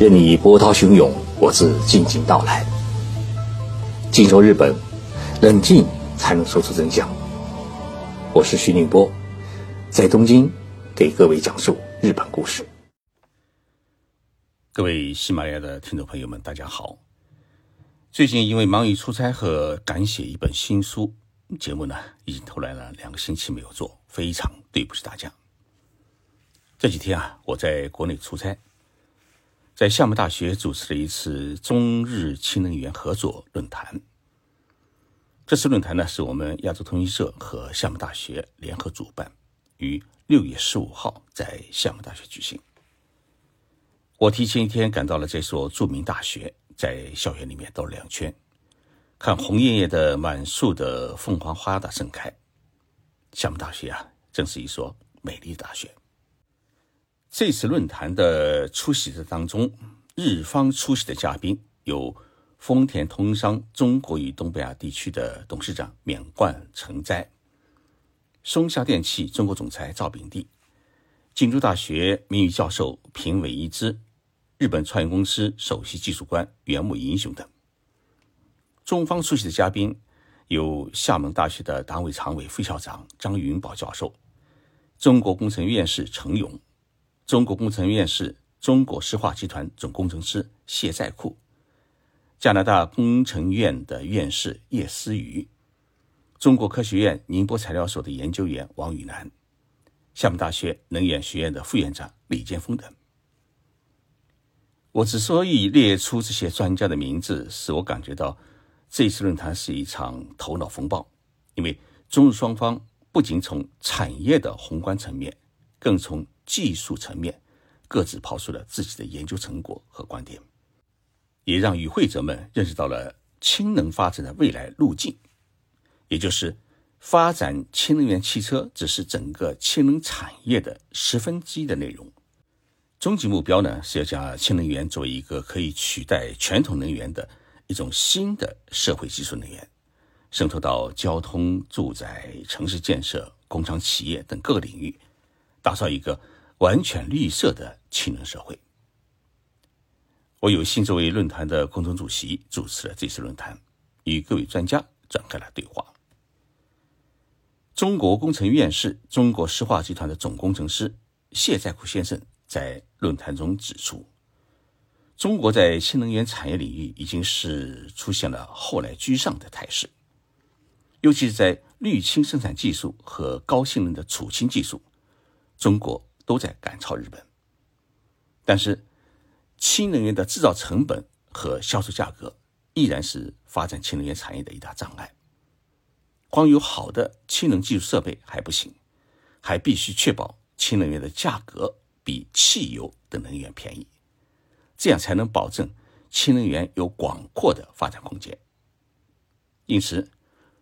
任你波涛汹涌，我自静静到来。静说日本，冷静才能说出真相。我是徐宁波，在东京给各位讲述日本故事。各位喜马拉雅的听众朋友们，大家好。最近因为忙于出差和赶写一本新书，节目呢已经偷懒了两个星期没有做，非常对不起大家。这几天啊，我在国内出差。在厦门大学主持了一次中日氢能源合作论坛。这次论坛呢，是我们亚洲通讯社和厦门大学联合主办，于六月十五号在厦门大学举行。我提前一天赶到了这所著名大学，在校园里面兜了两圈，看红艳艳的满树的凤凰花的盛开。厦门大学啊，正是一所美丽的大学。这次论坛的出席者当中，日方出席的嘉宾有丰田通商中国与东北亚地区的董事长免冠成哉，松下电器中国总裁赵炳帝，京都大学名誉教授平尾一之，日本创业公司首席技术官原木英雄等。中方出席的嘉宾有厦门大学的党委常委、副校长张云宝教授，中国工程院士程勇。中国工程院士、中国石化集团总工程师谢在库，加拿大工程院的院士叶思瑜，中国科学院宁波材料所的研究员王宇南，厦门大学能源学院的副院长李建峰等。我之所以列出这些专家的名字，使我感觉到这次论坛是一场头脑风暴，因为中日双方不仅从产业的宏观层面，更从技术层面，各自抛出了自己的研究成果和观点，也让与会者们认识到了氢能发展的未来路径，也就是发展氢能源汽车只是整个氢能产业的十分之一的内容。终极目标呢，是要将氢能源作为一个可以取代传统能源的一种新的社会技术能源，渗透到交通、住宅、城市建设、工厂、企业等各个领域，打造一个。完全绿色的氢能社会。我有幸作为论坛的共同主席，主持了这次论坛，与各位专家展开了对话。中国工程院士、中国石化集团的总工程师谢在库先生在论坛中指出，中国在新能源产业领域已经是出现了后来居上的态势，尤其是在滤氢生产技术和高性能的储氢技术，中国。都在赶超日本，但是氢能源的制造成本和销售价格依然是发展氢能源产业的一大障碍。光有好的氢能技术设备还不行，还必须确保氢能源的价格比汽油等能源便宜，这样才能保证氢能源有广阔的发展空间。因此，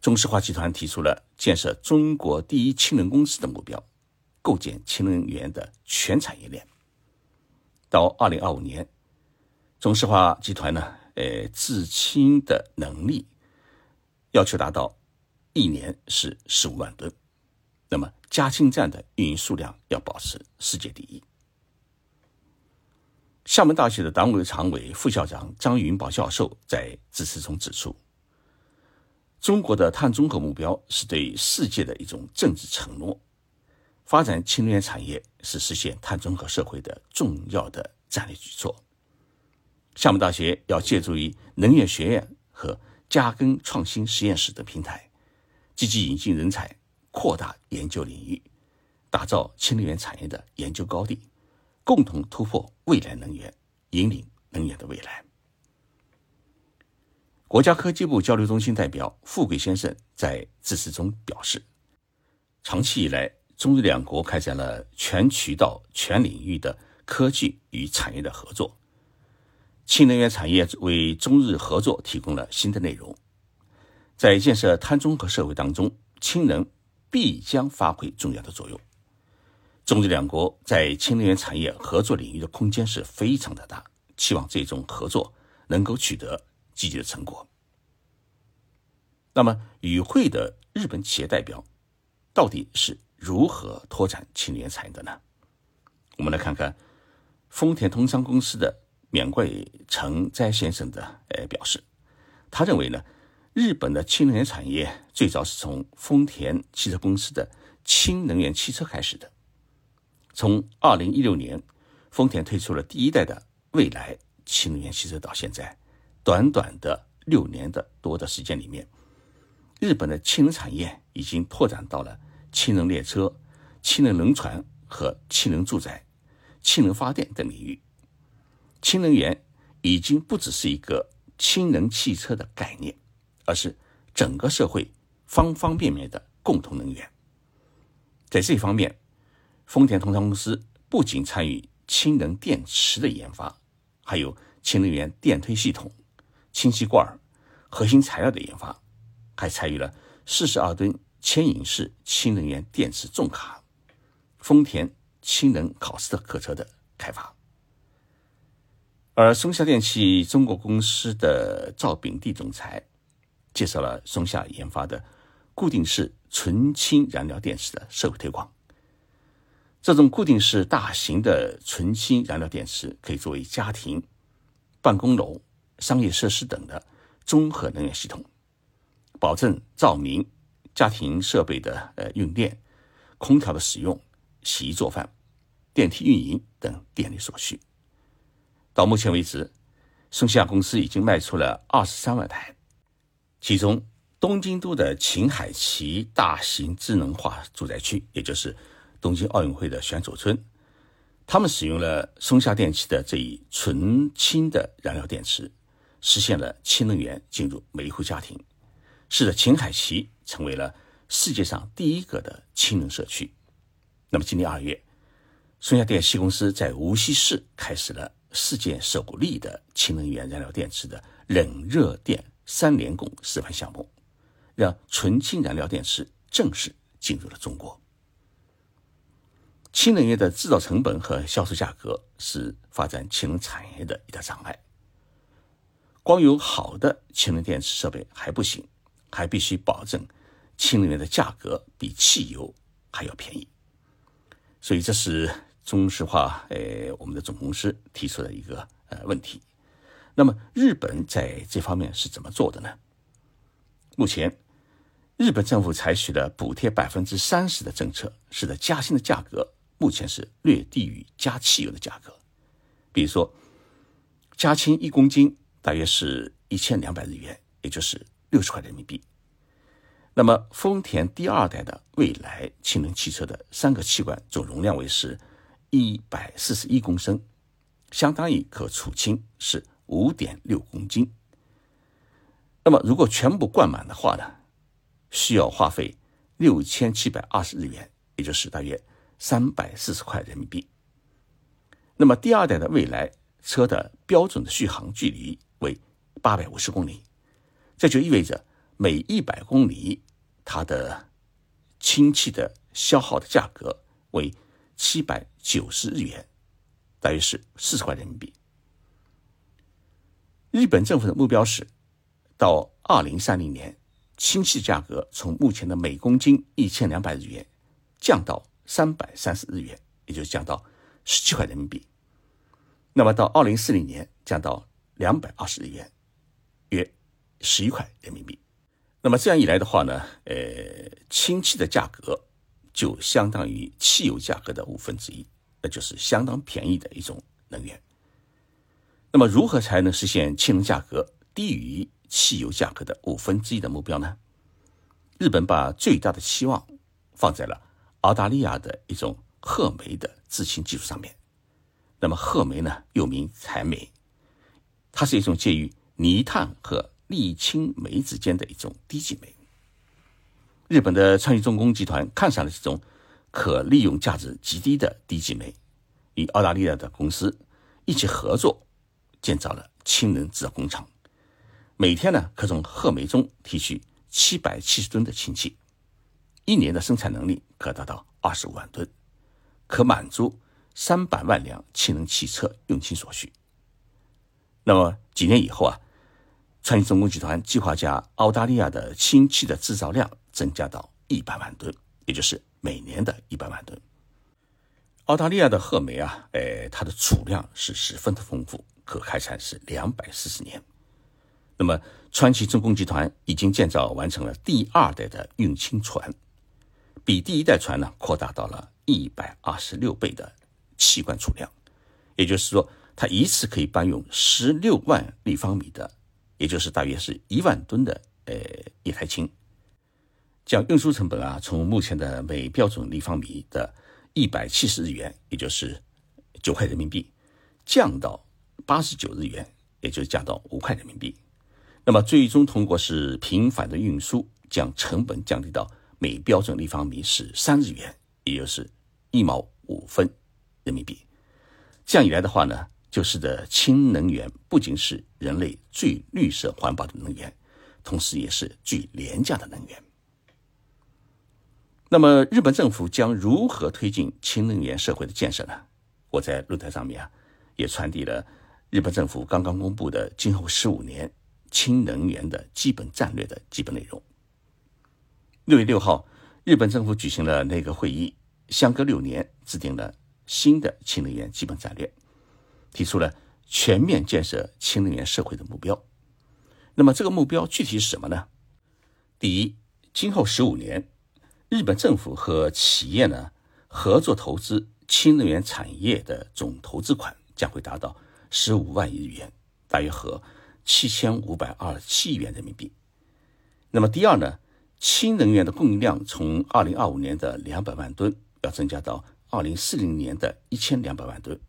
中石化集团提出了建设中国第一氢能公司的目标。构建氢能源的全产业链。到二零二五年，中石化集团呢，呃，制氢的能力要求达到一年是十五万吨，那么加氢站的运营数量要保持世界第一。厦门大学的党委常委、副校长张云宝教授在致辞中指出，中国的碳中和目标是对世界的一种政治承诺。发展氢能源产业是实现碳中和社会的重要的战略举措。厦门大学要借助于能源学院和嘉庚创新实验室的平台，积极引进人才，扩大研究领域，打造氢能源产业的研究高地，共同突破未来能源，引领能源的未来。国家科技部交流中心代表富贵先生在致辞中表示，长期以来。中日两国开展了全渠道、全领域的科技与产业的合作，氢能源产业为中日合作提供了新的内容。在建设碳中和社会当中，氢能必将发挥重要的作用。中日两国在氢能源产业合作领域的空间是非常的大，期望这种合作能够取得积极的成果。那么，与会的日本企业代表到底是？如何拓展氢能源产业的呢？我们来看看丰田通商公司的免贵成斋先生的呃表示，他认为呢，日本的氢能源产业最早是从丰田汽车公司的氢能源汽车开始的。从二零一六年，丰田推出了第一代的未来氢能源汽车到现在，短短的六年的多的时间里面，日本的氢能产业已经拓展到了氢能列车、氢能轮船和氢能住宅、氢能发电等领域。氢能源已经不只是一个氢能汽车的概念，而是整个社会方方面面的共同能源。在这方面，丰田通商公司不仅参与氢能电池的研发，还有氢能源电推系统、氢气罐、核心材料的研发，还参与了四十二吨牵引式氢能源电池重卡、丰田氢能考斯特客车的开发。而松下电器中国公司的赵炳地总裁介绍了松下研发的固定式纯氢燃料电池的社会推广。这种固定式大型的纯氢燃料电池可以作为家庭、办公楼、商业设施等的综合能源系统，保证照明、家庭设备的呃用电、空调的使用、洗衣做饭、电梯运营等电力所需。到目前为止，松下公司已经卖出了二十三万台，其中东京都的秦海崎大型智能化住宅区，也就是。东京奥运会的选手村，他们使用了松下电器的这一纯氢的燃料电池，实现了氢能源进入每一户家庭，使得秦海奇成为了世界上第一个的氢能社区。那么今年二月，松下电器公司在无锡市开始了世界首例的氢能源燃料电池的冷热电三联供示范项目，让纯氢燃料电池正式进入了中国。氢能源的制造成本和销售价格是发展氢能产业的一大障碍。光有好的氢能电池设备还不行，还必须保证氢能源的价格比汽油还要便宜。所以这是中石化呃我们的总公司提出的一个呃问题。那么日本在这方面是怎么做的呢？目前，日本政府采取了补贴百分之三十的政策，使得加氢的价格。目前是略低于加汽油的价格，比如说，加氢一公斤大约是一千两百日元，也就是六十块人民币。那么，丰田第二代的未来氢能汽车的三个气管总容量为是一百四十一公升，相当于可储氢是五点六公斤。那么，如果全部灌满的话呢，需要花费六千七百二十日元，也就是大约。三百四十块人民币。那么第二代的未来车的标准的续航距离为八百五十公里，这就意味着每一百公里它的氢气的消耗的价格为七百九十日元，大约是四十块人民币。日本政府的目标是到二零三零年，氢气价格从目前的每公斤一千两百日元降到。三百三十日元，也就是降到十七块人民币。那么到二零四零年降到两百二十日元，十一块人民币。那么这样一来的话呢，呃，氢气的价格就相当于汽油价格的五分之一，那就是相当便宜的一种能源。那么如何才能实现氢能价格低于汽油价格的五分之一的目标呢？日本把最大的期望放在了。澳大利亚的一种褐煤的制氢技术上面，那么褐煤呢又名柴煤，它是一种介于泥炭和沥青煤之间的一种低级煤。日本的川崎重工集团看上了这种可利用价值极低的低级煤，与澳大利亚的公司一起合作建造了氢能制造工厂，每天呢可从褐煤中提取七百七十吨的氢气。一年的生产能力可达到二十五万吨，可满足三百万辆氢能汽车用氢所需。那么几年以后啊，川崎重工集团计划将澳大利亚的氢气的制造量增加到一百万吨，也就是每年的一百万吨。澳大利亚的褐煤啊，哎，它的储量是十分的丰富，可开采是两百四十年。那么，川崎重工集团已经建造完成了第二代的运氢船，比第一代船呢扩大到了一百二十六倍的气罐储量，也就是说，它一次可以搬运十六万立方米的，也就是大约是一万吨的呃液态氢。将运输成本啊，从目前的每标准立方米的一百七十日元，也就是九块人民币，降到八十九日元，也就是降到五块人民币。那么最终通过是频繁的运输，将成本降低到每标准立方米是三日元，也就是一毛五分人民币。这样一来的话呢，就是的氢能源不仅是人类最绿色环保的能源，同时也是最廉价的能源。那么，日本政府将如何推进氢能源社会的建设呢？我在论坛上面啊，也传递了日本政府刚刚公布的今后十五年氢能源的基本战略的基本内容。六月六号，日本政府举行了内阁会议，相隔六年制定了新的氢能源基本战略，提出了全面建设氢能源社会的目标。那么，这个目标具体是什么呢？第一，今后十五年。日本政府和企业呢合作投资氢能源产业的总投资款将会达到十五万亿日元，大约合七千五百二十七亿元人民币。那么第二呢，氢能源的供应量从二零二五年的两百万吨要增加到二零四零年的一千两百万吨，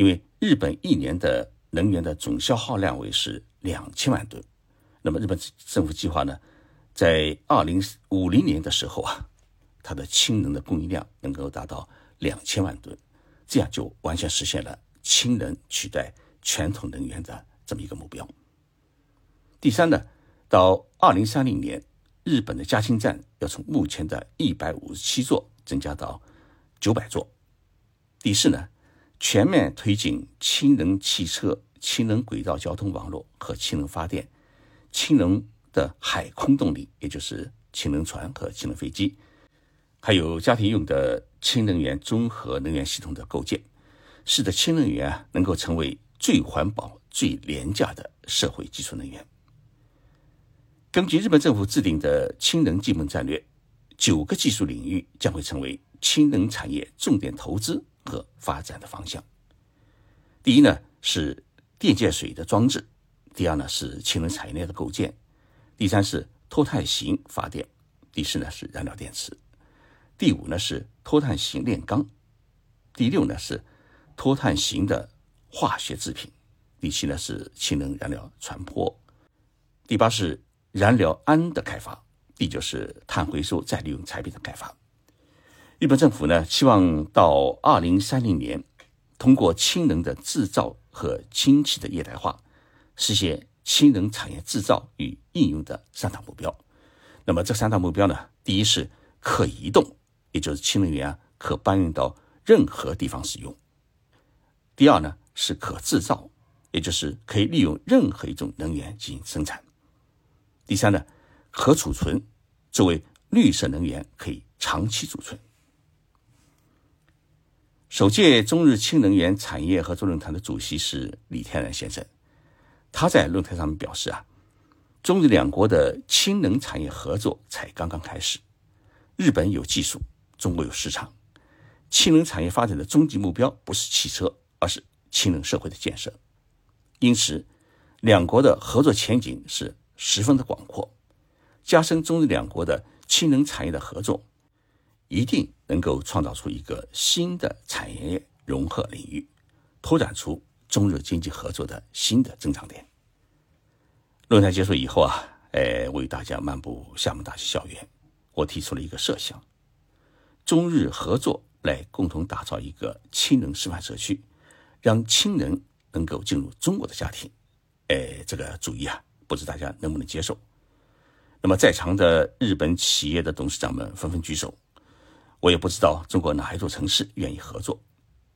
因为日本一年的能源的总消耗量为是两千万吨。那么日本政府计划呢？在二零五零年的时候啊，它的氢能的供应量能够达到两千万吨，这样就完全实现了氢能取代传统能源的这么一个目标。第三呢，到二零三零年，日本的加氢站要从目前的一百五十七座增加到九百座。第四呢，全面推进氢能汽车、氢能轨道交通网络和氢能发电、氢能。的海空动力，也就是氢能船和氢能飞机，还有家庭用的氢能源综合能源系统的构建，使得氢能源啊能够成为最环保、最廉价的社会基础能源。根据日本政府制定的氢能基本战略，九个技术领域将会成为氢能产业重点投资和发展的方向。第一呢是电解水的装置，第二呢是氢能产业链的构建。第三是脱碳型发电，第四呢是燃料电池，第五呢是脱碳型炼钢，第六呢是脱碳型的化学制品，第七呢是氢能燃料传播，第八是燃料氨的开发，第九是碳回收再利用产品的开发。日本政府呢希望到二零三零年，通过氢能的制造和氢气的液态化，实现。氢能产业制造与应用的三大目标。那么这三大目标呢？第一是可移动，也就是氢能源啊可搬运到任何地方使用；第二呢是可制造，也就是可以利用任何一种能源进行生产；第三呢可储存，作为绿色能源可以长期储存。首届中日氢能源产业合作论坛的主席是李天然先生。他在论坛上面表示啊，中日两国的氢能产业合作才刚刚开始。日本有技术，中国有市场。氢能产业发展的终极目标不是汽车，而是氢能社会的建设。因此，两国的合作前景是十分的广阔。加深中日两国的氢能产业的合作，一定能够创造出一个新的产业融合领域，拓展出。中日经济合作的新的增长点。论坛结束以后啊，哎，我与大家漫步厦门大学校园，我提出了一个设想：中日合作来共同打造一个氢能示范社区，让氢能能够进入中国的家庭。哎，这个主意啊，不知大家能不能接受？那么，在场的日本企业的董事长们纷纷举手。我也不知道中国哪一座城市愿意合作，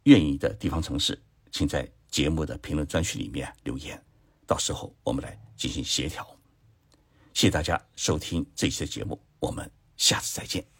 愿意的地方城市，请在。节目的评论专区里面留言，到时候我们来进行协调。谢谢大家收听这期的节目，我们下次再见。